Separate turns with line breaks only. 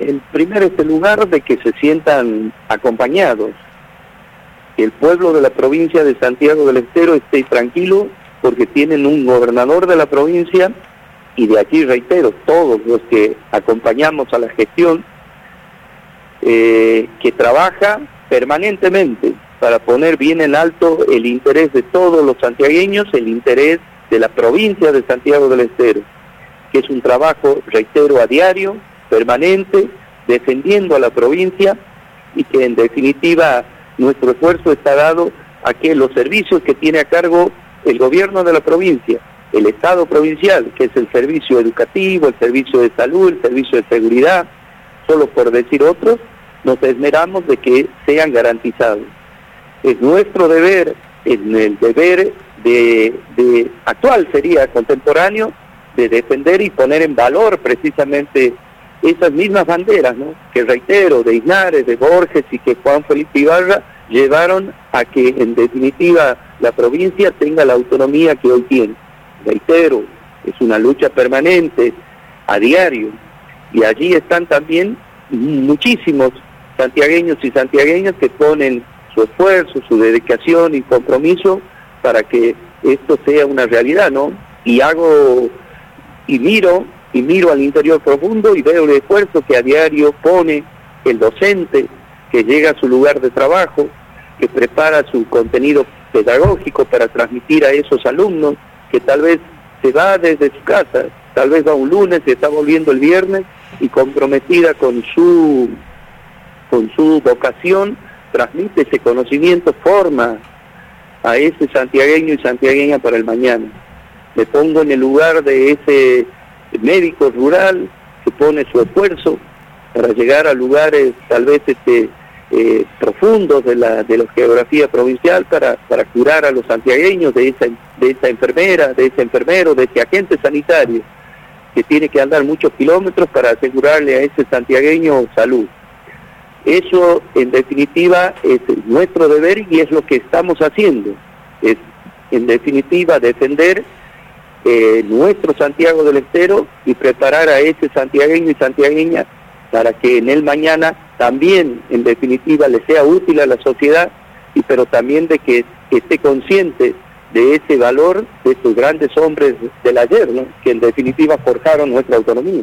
en primer este lugar de que se sientan acompañados, que el pueblo de la provincia de Santiago del Estero esté tranquilo porque tienen un gobernador de la provincia y de aquí reitero, todos los que acompañamos a la gestión, eh, que trabaja permanentemente para poner bien en alto el interés de todos los santiagueños, el interés de la provincia de Santiago del Estero, que es un trabajo, reitero, a diario, permanente, defendiendo a la provincia y que en definitiva nuestro esfuerzo está dado a que los servicios que tiene a cargo el gobierno de la provincia, el Estado provincial, que es el servicio educativo, el servicio de salud, el servicio de seguridad, solo por decir otros, nos esmeramos de que sean garantizados. Es nuestro deber, en el deber de, de actual sería contemporáneo, de defender y poner en valor precisamente esas mismas banderas, ¿no? que reitero, de Isnares, de Borges y que Juan Felipe Ibarra llevaron a que en definitiva la provincia tenga la autonomía que hoy tiene. Reitero, es una lucha permanente, a diario, y allí están también muchísimos santiagueños y santiagueñas que ponen su esfuerzo, su dedicación y compromiso para que esto sea una realidad, ¿no? Y hago y miro y miro al interior profundo y veo el esfuerzo que a diario pone el docente que llega a su lugar de trabajo, que prepara su contenido pedagógico para transmitir a esos alumnos, que tal vez se va desde su casa, tal vez va un lunes y está volviendo el viernes y comprometida con su con su vocación transmite ese conocimiento, forma a ese santiagueño y santiagueña para el mañana. Me pongo en el lugar de ese médico rural que pone su esfuerzo para llegar a lugares tal vez este, eh, profundos de la, de la geografía provincial para, para curar a los santiagueños de esa, de esa enfermera, de ese enfermero, de ese agente sanitario que tiene que andar muchos kilómetros para asegurarle a ese santiagueño salud. Eso en definitiva es nuestro deber y es lo que estamos haciendo. Es en definitiva defender eh, nuestro Santiago del Estero y preparar a ese santiagueño y santiagueña para que en el mañana también, en definitiva, le sea útil a la sociedad, y pero también de que, esté consciente de ese valor de estos grandes hombres del ayer, que en definitiva forjaron nuestra autonomía.